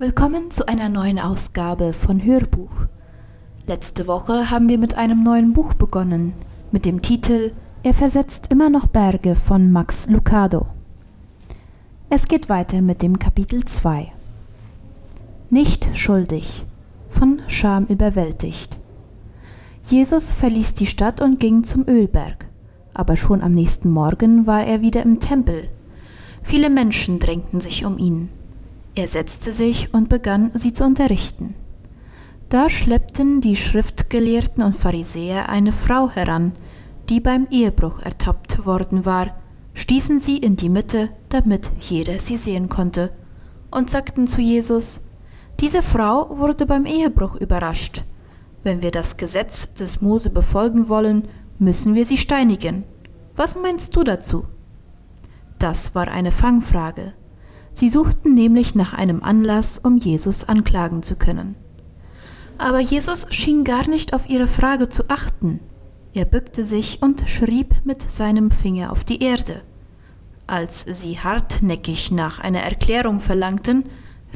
Willkommen zu einer neuen Ausgabe von Hörbuch. Letzte Woche haben wir mit einem neuen Buch begonnen, mit dem Titel Er versetzt immer noch Berge von Max Lucado. Es geht weiter mit dem Kapitel 2. Nicht schuldig, von Scham überwältigt. Jesus verließ die Stadt und ging zum Ölberg, aber schon am nächsten Morgen war er wieder im Tempel. Viele Menschen drängten sich um ihn. Er setzte sich und begann, sie zu unterrichten. Da schleppten die Schriftgelehrten und Pharisäer eine Frau heran, die beim Ehebruch ertappt worden war, stießen sie in die Mitte, damit jeder sie sehen konnte, und sagten zu Jesus, diese Frau wurde beim Ehebruch überrascht. Wenn wir das Gesetz des Mose befolgen wollen, müssen wir sie steinigen. Was meinst du dazu? Das war eine Fangfrage. Sie suchten nämlich nach einem Anlass, um Jesus anklagen zu können. Aber Jesus schien gar nicht auf ihre Frage zu achten. Er bückte sich und schrieb mit seinem Finger auf die Erde. Als sie hartnäckig nach einer Erklärung verlangten,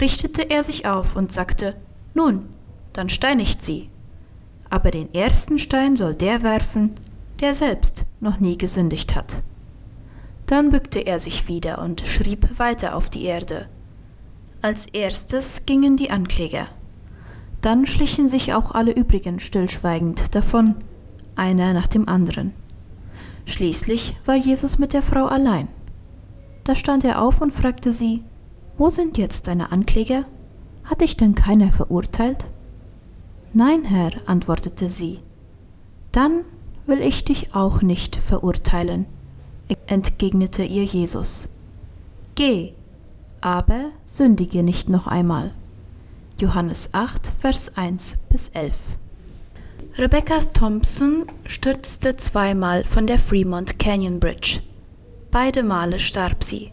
richtete er sich auf und sagte, Nun, dann steinigt sie. Aber den ersten Stein soll der werfen, der selbst noch nie gesündigt hat. Dann bückte er sich wieder und schrieb weiter auf die Erde. Als erstes gingen die Ankläger. Dann schlichen sich auch alle übrigen stillschweigend davon, einer nach dem anderen. Schließlich war Jesus mit der Frau allein. Da stand er auf und fragte sie, Wo sind jetzt deine Ankläger? Hat dich denn keiner verurteilt? Nein, Herr, antwortete sie. Dann will ich dich auch nicht verurteilen entgegnete ihr Jesus. Geh, aber sündige nicht noch einmal. Johannes 8, Vers 1 bis 11. Rebecca Thompson stürzte zweimal von der Fremont Canyon Bridge. Beide Male starb sie.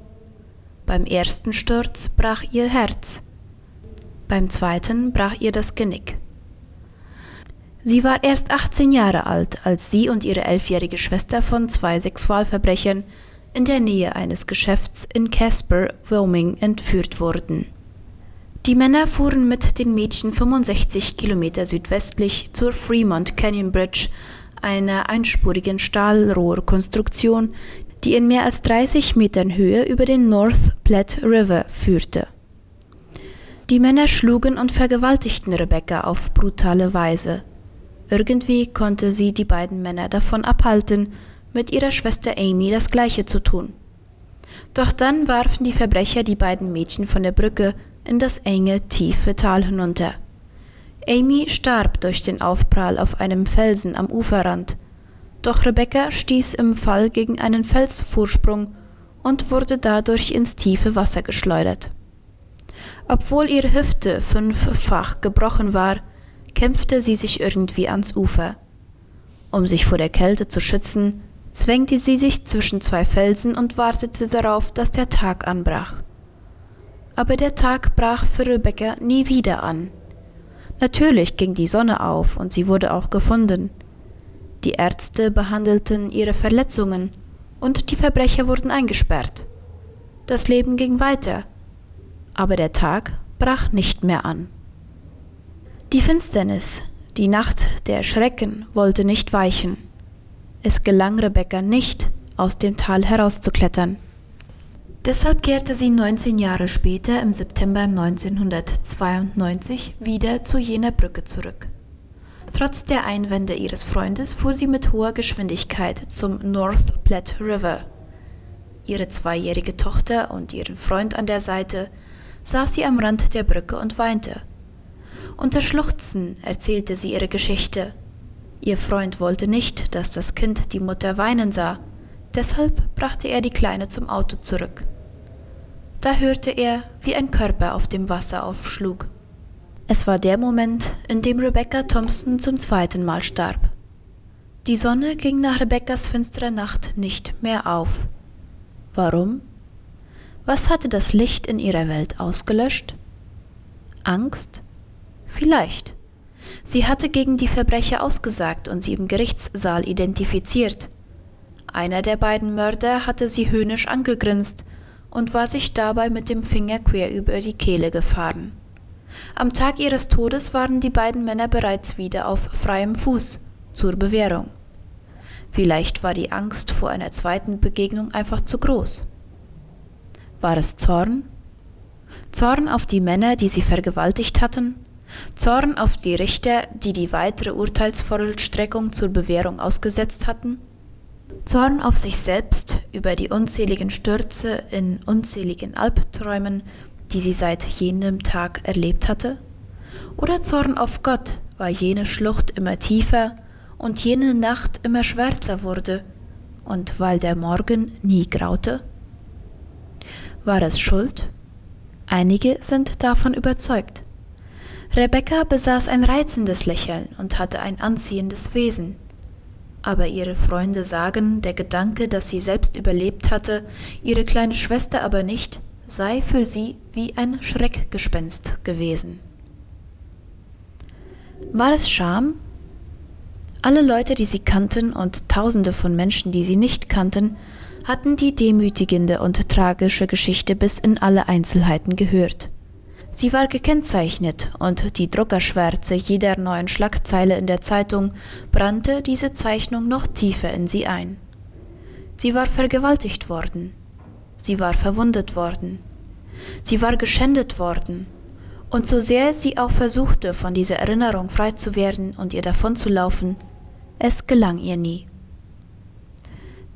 Beim ersten Sturz brach ihr Herz. Beim zweiten brach ihr das Genick. Sie war erst 18 Jahre alt, als sie und ihre elfjährige Schwester von zwei Sexualverbrechern in der Nähe eines Geschäfts in Casper, Wyoming, entführt wurden. Die Männer fuhren mit den Mädchen 65 Kilometer südwestlich zur Fremont Canyon Bridge, einer einspurigen Stahlrohrkonstruktion, die in mehr als 30 Metern Höhe über den North Platte River führte. Die Männer schlugen und vergewaltigten Rebecca auf brutale Weise. Irgendwie konnte sie die beiden Männer davon abhalten, mit ihrer Schwester Amy das gleiche zu tun. Doch dann warfen die Verbrecher die beiden Mädchen von der Brücke in das enge, tiefe Tal hinunter. Amy starb durch den Aufprall auf einem Felsen am Uferrand, doch Rebecca stieß im Fall gegen einen Felsvorsprung und wurde dadurch ins tiefe Wasser geschleudert. Obwohl ihre Hüfte fünffach gebrochen war, kämpfte sie sich irgendwie ans Ufer. Um sich vor der Kälte zu schützen, zwängte sie sich zwischen zwei Felsen und wartete darauf, dass der Tag anbrach. Aber der Tag brach für Rebecca nie wieder an. Natürlich ging die Sonne auf und sie wurde auch gefunden. Die Ärzte behandelten ihre Verletzungen und die Verbrecher wurden eingesperrt. Das Leben ging weiter, aber der Tag brach nicht mehr an. Die Finsternis, die Nacht der Schrecken wollte nicht weichen. Es gelang Rebecca nicht, aus dem Tal herauszuklettern. Deshalb kehrte sie 19 Jahre später im September 1992 wieder zu jener Brücke zurück. Trotz der Einwände ihres Freundes fuhr sie mit hoher Geschwindigkeit zum North Platte River. Ihre zweijährige Tochter und ihren Freund an der Seite saß sie am Rand der Brücke und weinte. Unter Schluchzen erzählte sie ihre Geschichte. Ihr Freund wollte nicht, dass das Kind die Mutter weinen sah, deshalb brachte er die Kleine zum Auto zurück. Da hörte er, wie ein Körper auf dem Wasser aufschlug. Es war der Moment, in dem Rebecca Thompson zum zweiten Mal starb. Die Sonne ging nach Rebeccas finsterer Nacht nicht mehr auf. Warum? Was hatte das Licht in ihrer Welt ausgelöscht? Angst? Vielleicht. Sie hatte gegen die Verbrecher ausgesagt und sie im Gerichtssaal identifiziert. Einer der beiden Mörder hatte sie höhnisch angegrinst und war sich dabei mit dem Finger quer über die Kehle gefahren. Am Tag ihres Todes waren die beiden Männer bereits wieder auf freiem Fuß zur Bewährung. Vielleicht war die Angst vor einer zweiten Begegnung einfach zu groß. War es Zorn? Zorn auf die Männer, die sie vergewaltigt hatten? Zorn auf die Richter, die die weitere Urteilsvollstreckung zur Bewährung ausgesetzt hatten? Zorn auf sich selbst über die unzähligen Stürze in unzähligen Albträumen, die sie seit jenem Tag erlebt hatte? Oder Zorn auf Gott, weil jene Schlucht immer tiefer und jene Nacht immer schwärzer wurde und weil der Morgen nie graute? War es Schuld? Einige sind davon überzeugt. Rebecca besaß ein reizendes Lächeln und hatte ein anziehendes Wesen. Aber ihre Freunde sagen, der Gedanke, dass sie selbst überlebt hatte, ihre kleine Schwester aber nicht, sei für sie wie ein Schreckgespenst gewesen. War es Scham? Alle Leute, die sie kannten und tausende von Menschen, die sie nicht kannten, hatten die demütigende und tragische Geschichte bis in alle Einzelheiten gehört. Sie war gekennzeichnet und die Druckerschwärze jeder neuen Schlagzeile in der Zeitung brannte diese Zeichnung noch tiefer in sie ein. Sie war vergewaltigt worden. Sie war verwundet worden. Sie war geschändet worden. Und so sehr sie auch versuchte, von dieser Erinnerung frei zu werden und ihr davonzulaufen, es gelang ihr nie.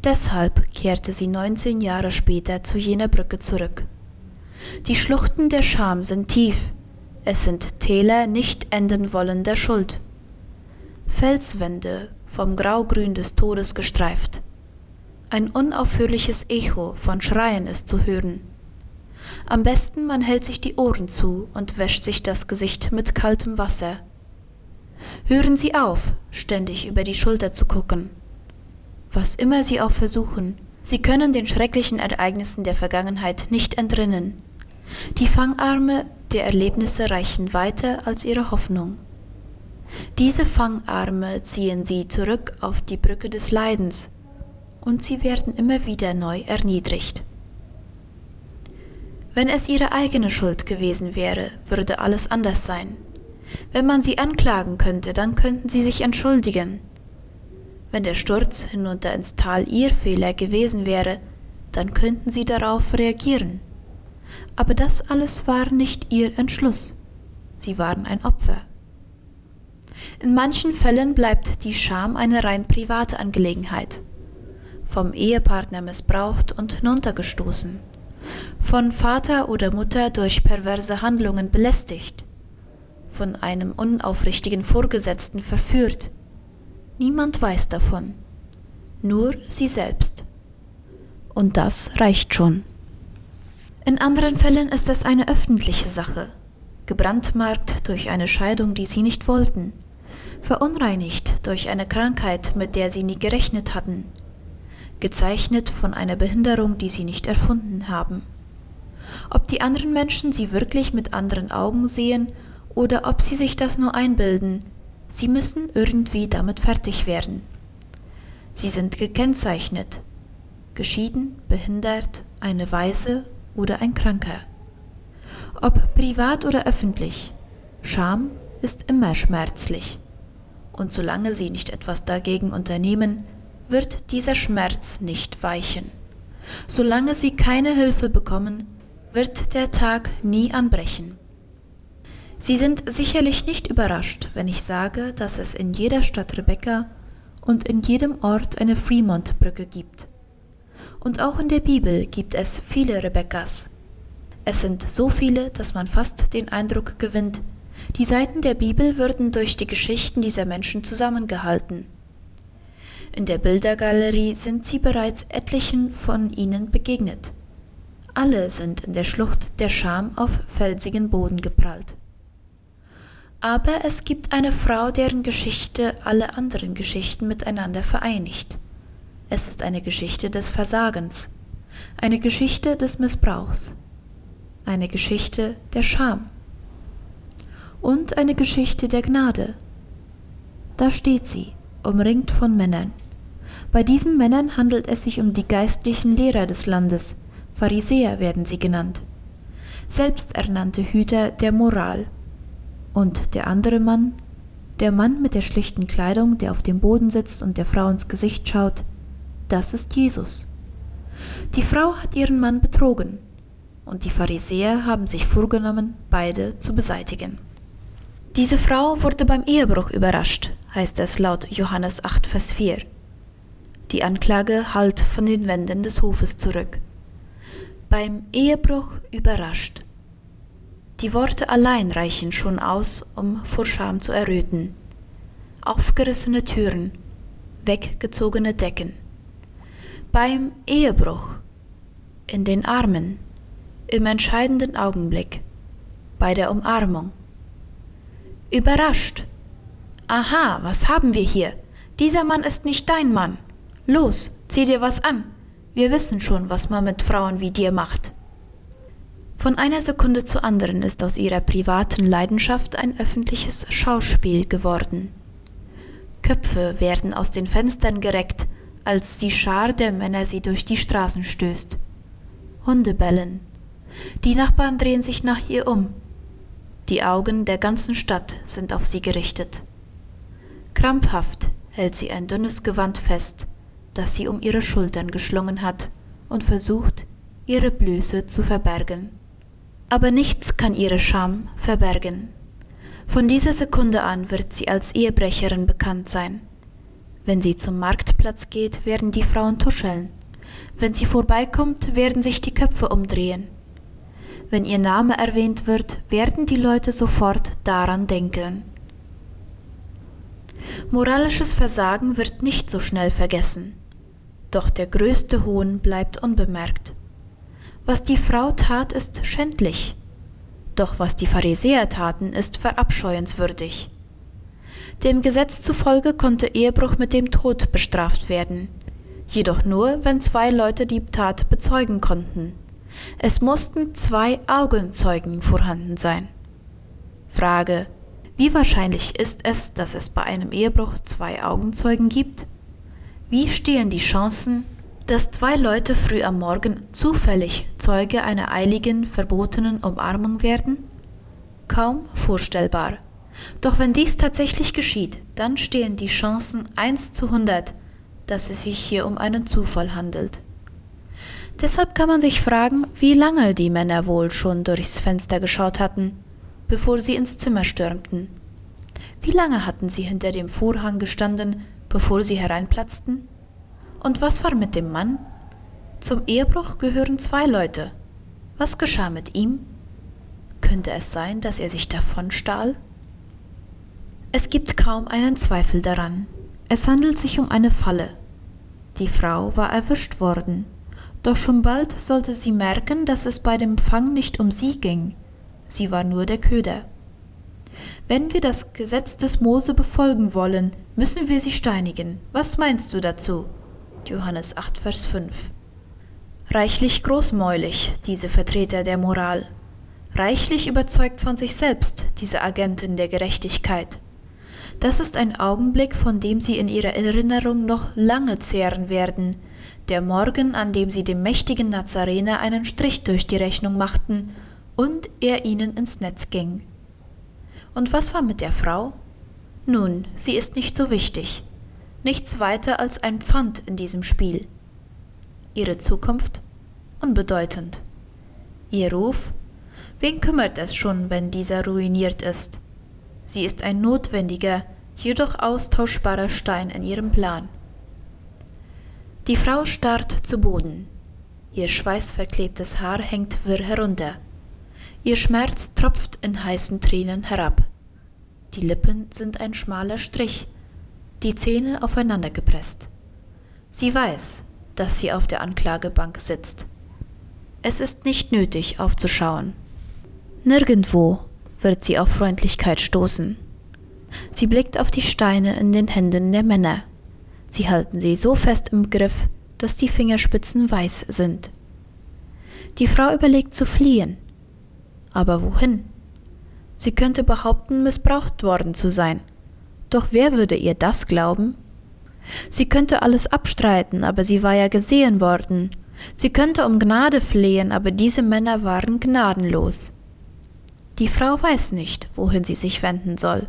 Deshalb kehrte sie 19 Jahre später zu jener Brücke zurück. Die Schluchten der Scham sind tief, es sind Täler nicht enden wollender Schuld. Felswände vom Graugrün des Todes gestreift. Ein unaufhörliches Echo von Schreien ist zu hören. Am besten man hält sich die Ohren zu und wäscht sich das Gesicht mit kaltem Wasser. Hören Sie auf, ständig über die Schulter zu gucken. Was immer Sie auch versuchen, Sie können den schrecklichen Ereignissen der Vergangenheit nicht entrinnen. Die Fangarme der Erlebnisse reichen weiter als ihre Hoffnung. Diese Fangarme ziehen sie zurück auf die Brücke des Leidens und sie werden immer wieder neu erniedrigt. Wenn es ihre eigene Schuld gewesen wäre, würde alles anders sein. Wenn man sie anklagen könnte, dann könnten sie sich entschuldigen. Wenn der Sturz hinunter ins Tal ihr Fehler gewesen wäre, dann könnten sie darauf reagieren. Aber das alles war nicht ihr Entschluss. Sie waren ein Opfer. In manchen Fällen bleibt die Scham eine rein private Angelegenheit. Vom Ehepartner missbraucht und hinuntergestoßen. Von Vater oder Mutter durch perverse Handlungen belästigt. Von einem unaufrichtigen Vorgesetzten verführt. Niemand weiß davon. Nur sie selbst. Und das reicht schon. In anderen Fällen ist es eine öffentliche Sache, gebrandmarkt durch eine Scheidung, die sie nicht wollten, verunreinigt durch eine Krankheit, mit der sie nie gerechnet hatten, gezeichnet von einer Behinderung, die sie nicht erfunden haben. Ob die anderen Menschen sie wirklich mit anderen Augen sehen oder ob sie sich das nur einbilden, sie müssen irgendwie damit fertig werden. Sie sind gekennzeichnet, geschieden, behindert, eine Weise oder ein Kranker. Ob privat oder öffentlich, Scham ist immer schmerzlich. Und solange Sie nicht etwas dagegen unternehmen, wird dieser Schmerz nicht weichen. Solange Sie keine Hilfe bekommen, wird der Tag nie anbrechen. Sie sind sicherlich nicht überrascht, wenn ich sage, dass es in jeder Stadt Rebecca und in jedem Ort eine Fremont-Brücke gibt. Und auch in der Bibel gibt es viele Rebekkas. Es sind so viele, dass man fast den Eindruck gewinnt, die Seiten der Bibel würden durch die Geschichten dieser Menschen zusammengehalten. In der Bildergalerie sind sie bereits etlichen von ihnen begegnet. Alle sind in der Schlucht der Scham auf felsigen Boden geprallt. Aber es gibt eine Frau, deren Geschichte alle anderen Geschichten miteinander vereinigt. Es ist eine Geschichte des Versagens, eine Geschichte des Missbrauchs, eine Geschichte der Scham und eine Geschichte der Gnade. Da steht sie, umringt von Männern. Bei diesen Männern handelt es sich um die geistlichen Lehrer des Landes, Pharisäer werden sie genannt, selbsternannte Hüter der Moral, Und der andere Mann, der Mann mit der schlichten Kleidung, der auf dem Boden sitzt und der Frau ins Gesicht schaut, das ist Jesus. Die Frau hat ihren Mann betrogen, und die Pharisäer haben sich vorgenommen, beide zu beseitigen. Diese Frau wurde beim Ehebruch überrascht, heißt es laut Johannes 8, Vers 4. Die Anklage hallt von den Wänden des Hofes zurück. Beim Ehebruch überrascht. Die Worte allein reichen schon aus, um vor Scham zu erröten. Aufgerissene Türen, weggezogene Decken. Beim Ehebruch, in den Armen, im entscheidenden Augenblick, bei der Umarmung. Überrascht. Aha, was haben wir hier? Dieser Mann ist nicht dein Mann. Los, zieh dir was an. Wir wissen schon, was man mit Frauen wie dir macht. Von einer Sekunde zur anderen ist aus ihrer privaten Leidenschaft ein öffentliches Schauspiel geworden. Köpfe werden aus den Fenstern gereckt, als die Schar der Männer sie durch die Straßen stößt. Hunde bellen. Die Nachbarn drehen sich nach ihr um. Die Augen der ganzen Stadt sind auf sie gerichtet. Krampfhaft hält sie ein dünnes Gewand fest, das sie um ihre Schultern geschlungen hat, und versucht, ihre Blöße zu verbergen. Aber nichts kann ihre Scham verbergen. Von dieser Sekunde an wird sie als Ehebrecherin bekannt sein. Wenn sie zum Marktplatz geht, werden die Frauen tuscheln. Wenn sie vorbeikommt, werden sich die Köpfe umdrehen. Wenn ihr Name erwähnt wird, werden die Leute sofort daran denken. Moralisches Versagen wird nicht so schnell vergessen, doch der größte Hohn bleibt unbemerkt. Was die Frau tat, ist schändlich, doch was die Pharisäer taten, ist verabscheuenswürdig. Dem Gesetz zufolge konnte Ehebruch mit dem Tod bestraft werden, jedoch nur, wenn zwei Leute die Tat bezeugen konnten. Es mussten zwei Augenzeugen vorhanden sein. Frage. Wie wahrscheinlich ist es, dass es bei einem Ehebruch zwei Augenzeugen gibt? Wie stehen die Chancen, dass zwei Leute früh am Morgen zufällig Zeuge einer eiligen, verbotenen Umarmung werden? Kaum vorstellbar. Doch wenn dies tatsächlich geschieht, dann stehen die Chancen 1 zu 100, dass es sich hier um einen Zufall handelt. Deshalb kann man sich fragen, wie lange die Männer wohl schon durchs Fenster geschaut hatten, bevor sie ins Zimmer stürmten. Wie lange hatten sie hinter dem Vorhang gestanden, bevor sie hereinplatzten? Und was war mit dem Mann? Zum Ehebruch gehören zwei Leute. Was geschah mit ihm? Könnte es sein, dass er sich davon stahl? Es gibt kaum einen Zweifel daran. Es handelt sich um eine Falle. Die Frau war erwischt worden doch schon bald sollte sie merken, dass es bei dem Fang nicht um sie ging. Sie war nur der Köder. Wenn wir das Gesetz des Mose befolgen wollen, müssen wir sie steinigen. Was meinst du dazu? Johannes 8, Vers 5. Reichlich großmäulig, diese Vertreter der Moral. Reichlich überzeugt von sich selbst, diese Agenten der Gerechtigkeit. Das ist ein Augenblick, von dem sie in ihrer Erinnerung noch lange zehren werden, der Morgen, an dem sie dem mächtigen Nazarener einen Strich durch die Rechnung machten und er ihnen ins Netz ging. Und was war mit der Frau? Nun, sie ist nicht so wichtig, nichts weiter als ein Pfand in diesem Spiel. Ihre Zukunft? Unbedeutend. Ihr Ruf? Wen kümmert es schon, wenn dieser ruiniert ist? Sie ist ein notwendiger, jedoch austauschbarer Stein in ihrem Plan. Die Frau starrt zu Boden. Ihr schweißverklebtes Haar hängt wirr herunter. Ihr Schmerz tropft in heißen Tränen herab. Die Lippen sind ein schmaler Strich, die Zähne aufeinander gepresst. Sie weiß, dass sie auf der Anklagebank sitzt. Es ist nicht nötig aufzuschauen. Nirgendwo wird sie auf Freundlichkeit stoßen. Sie blickt auf die Steine in den Händen der Männer. Sie halten sie so fest im Griff, dass die Fingerspitzen weiß sind. Die Frau überlegt zu fliehen. Aber wohin? Sie könnte behaupten, missbraucht worden zu sein. Doch wer würde ihr das glauben? Sie könnte alles abstreiten, aber sie war ja gesehen worden. Sie könnte um Gnade flehen, aber diese Männer waren gnadenlos. Die Frau weiß nicht, wohin sie sich wenden soll.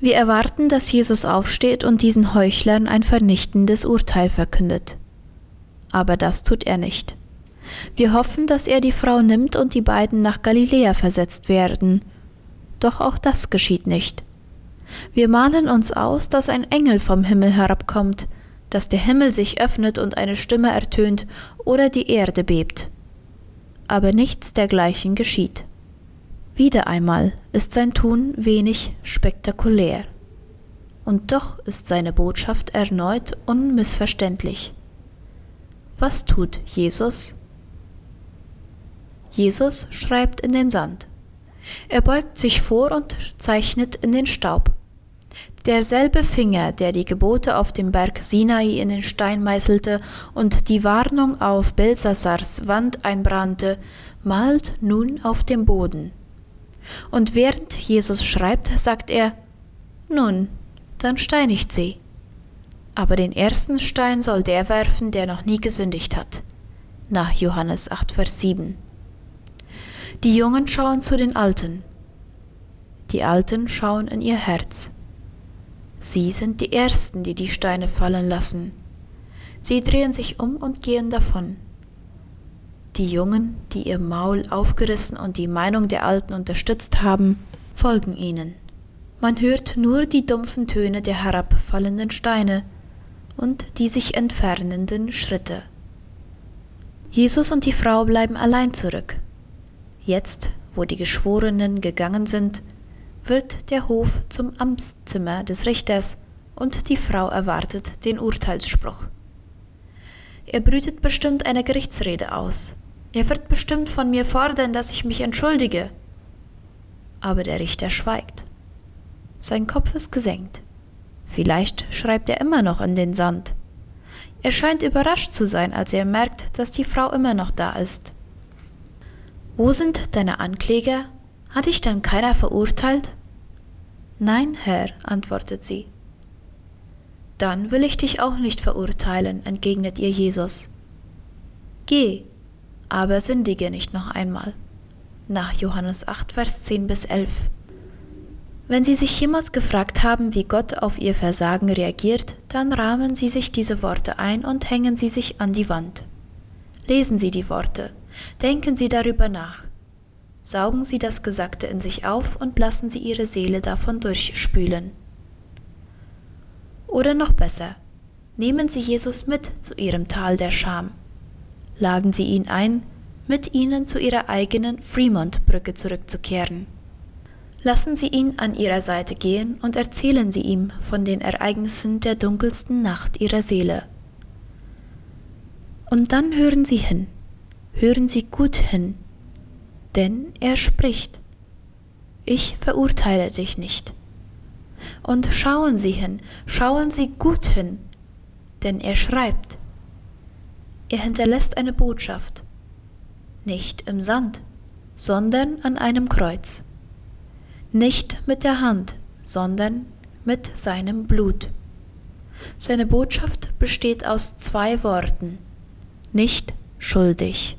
Wir erwarten, dass Jesus aufsteht und diesen Heuchlern ein vernichtendes Urteil verkündet. Aber das tut er nicht. Wir hoffen, dass er die Frau nimmt und die beiden nach Galiläa versetzt werden. Doch auch das geschieht nicht. Wir malen uns aus, dass ein Engel vom Himmel herabkommt, dass der Himmel sich öffnet und eine Stimme ertönt oder die Erde bebt. Aber nichts dergleichen geschieht. Wieder einmal ist sein Tun wenig spektakulär. Und doch ist seine Botschaft erneut unmissverständlich. Was tut Jesus? Jesus schreibt in den Sand. Er beugt sich vor und zeichnet in den Staub. Derselbe Finger, der die Gebote auf dem Berg Sinai in den Stein meißelte und die Warnung auf Belsasars Wand einbrannte, malt nun auf dem Boden. Und während Jesus schreibt, sagt er, Nun, dann steinigt sie. Aber den ersten Stein soll der werfen, der noch nie gesündigt hat. Nach Johannes 8, Vers 7. Die Jungen schauen zu den Alten. Die Alten schauen in ihr Herz. Sie sind die Ersten, die die Steine fallen lassen. Sie drehen sich um und gehen davon. Die Jungen, die ihr Maul aufgerissen und die Meinung der Alten unterstützt haben, folgen ihnen. Man hört nur die dumpfen Töne der herabfallenden Steine und die sich entfernenden Schritte. Jesus und die Frau bleiben allein zurück. Jetzt, wo die Geschworenen gegangen sind, wird der Hof zum Amtszimmer des Richters und die Frau erwartet den Urteilsspruch. Er brütet bestimmt eine Gerichtsrede aus. Er wird bestimmt von mir fordern, dass ich mich entschuldige. Aber der Richter schweigt. Sein Kopf ist gesenkt. Vielleicht schreibt er immer noch in den Sand. Er scheint überrascht zu sein, als er merkt, dass die Frau immer noch da ist. Wo sind deine Ankläger? Hat dich denn keiner verurteilt? Nein, Herr, antwortet sie. Dann will ich dich auch nicht verurteilen, entgegnet ihr Jesus. Geh, aber sündige nicht noch einmal. Nach Johannes 8, Vers 10 bis 11. Wenn Sie sich jemals gefragt haben, wie Gott auf Ihr Versagen reagiert, dann rahmen Sie sich diese Worte ein und hängen Sie sich an die Wand. Lesen Sie die Worte, denken Sie darüber nach. Saugen Sie das Gesagte in sich auf und lassen Sie Ihre Seele davon durchspülen. Oder noch besser, nehmen Sie Jesus mit zu Ihrem Tal der Scham. Laden Sie ihn ein, mit Ihnen zu Ihrer eigenen Fremont-Brücke zurückzukehren. Lassen Sie ihn an Ihrer Seite gehen und erzählen Sie ihm von den Ereignissen der dunkelsten Nacht Ihrer Seele. Und dann hören Sie hin, hören Sie gut hin, denn er spricht. Ich verurteile dich nicht. Und schauen Sie hin, schauen Sie gut hin, denn er schreibt. Er hinterlässt eine Botschaft, nicht im Sand, sondern an einem Kreuz. Nicht mit der Hand, sondern mit seinem Blut. Seine Botschaft besteht aus zwei Worten, nicht schuldig.